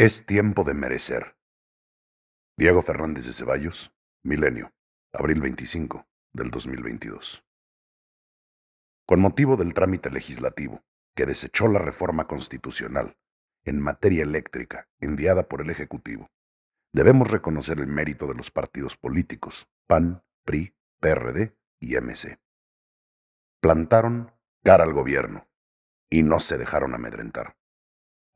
Es tiempo de merecer. Diego Fernández de Ceballos, Milenio, abril 25 del 2022. Con motivo del trámite legislativo que desechó la reforma constitucional en materia eléctrica enviada por el Ejecutivo, debemos reconocer el mérito de los partidos políticos PAN, PRI, PRD y MC. Plantaron cara al gobierno y no se dejaron amedrentar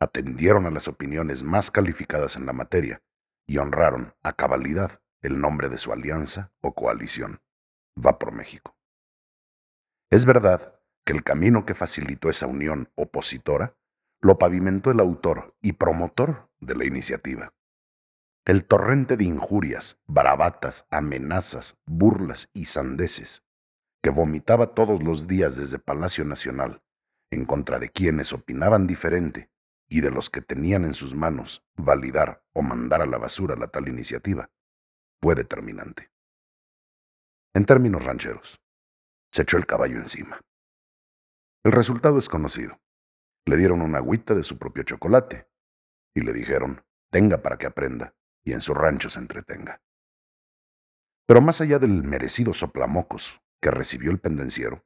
atendieron a las opiniones más calificadas en la materia y honraron a cabalidad el nombre de su alianza o coalición. Va por México. Es verdad que el camino que facilitó esa unión opositora lo pavimentó el autor y promotor de la iniciativa. El torrente de injurias, bravatas, amenazas, burlas y sandeces que vomitaba todos los días desde Palacio Nacional en contra de quienes opinaban diferente y de los que tenían en sus manos validar o mandar a la basura la tal iniciativa, fue determinante. En términos rancheros, se echó el caballo encima. El resultado es conocido. Le dieron una agüita de su propio chocolate y le dijeron, tenga para que aprenda y en su rancho se entretenga. Pero más allá del merecido soplamocos que recibió el pendenciero,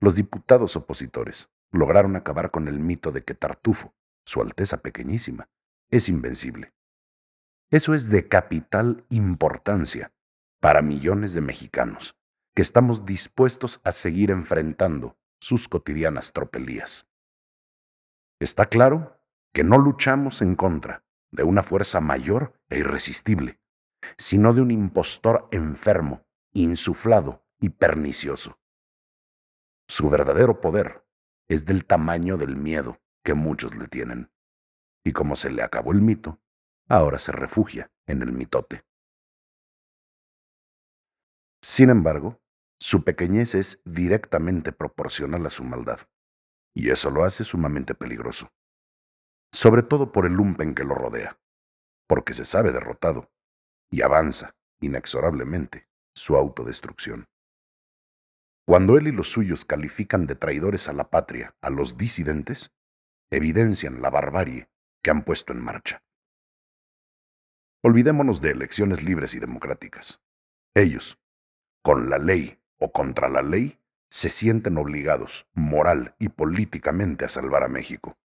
los diputados opositores lograron acabar con el mito de que Tartufo su Alteza Pequeñísima, es invencible. Eso es de capital importancia para millones de mexicanos que estamos dispuestos a seguir enfrentando sus cotidianas tropelías. Está claro que no luchamos en contra de una fuerza mayor e irresistible, sino de un impostor enfermo, insuflado y pernicioso. Su verdadero poder es del tamaño del miedo que muchos le tienen. Y como se le acabó el mito, ahora se refugia en el mitote. Sin embargo, su pequeñez es directamente proporcional a su maldad, y eso lo hace sumamente peligroso, sobre todo por el lumpen que lo rodea, porque se sabe derrotado y avanza inexorablemente su autodestrucción. Cuando él y los suyos califican de traidores a la patria a los disidentes, evidencian la barbarie que han puesto en marcha. Olvidémonos de elecciones libres y democráticas. Ellos, con la ley o contra la ley, se sienten obligados, moral y políticamente, a salvar a México.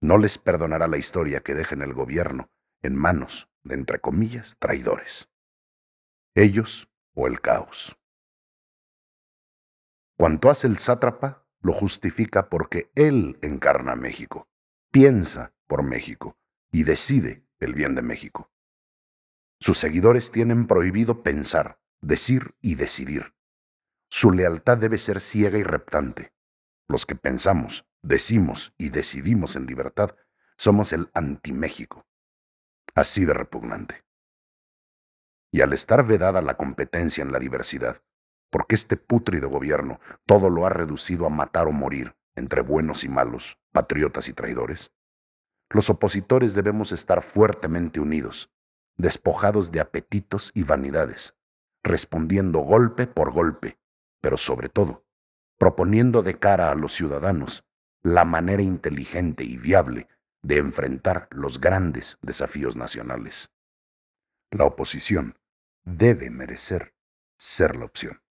No les perdonará la historia que dejen el gobierno en manos de, entre comillas, traidores. Ellos o el caos. Cuanto hace el sátrapa, lo justifica porque él encarna a México, piensa por México y decide el bien de México. Sus seguidores tienen prohibido pensar, decir y decidir. Su lealtad debe ser ciega y reptante. Los que pensamos, decimos y decidimos en libertad somos el anti-México. Así de repugnante. Y al estar vedada la competencia en la diversidad, porque este pútrido gobierno todo lo ha reducido a matar o morir entre buenos y malos, patriotas y traidores? Los opositores debemos estar fuertemente unidos, despojados de apetitos y vanidades, respondiendo golpe por golpe, pero sobre todo, proponiendo de cara a los ciudadanos la manera inteligente y viable de enfrentar los grandes desafíos nacionales. La oposición debe merecer ser la opción.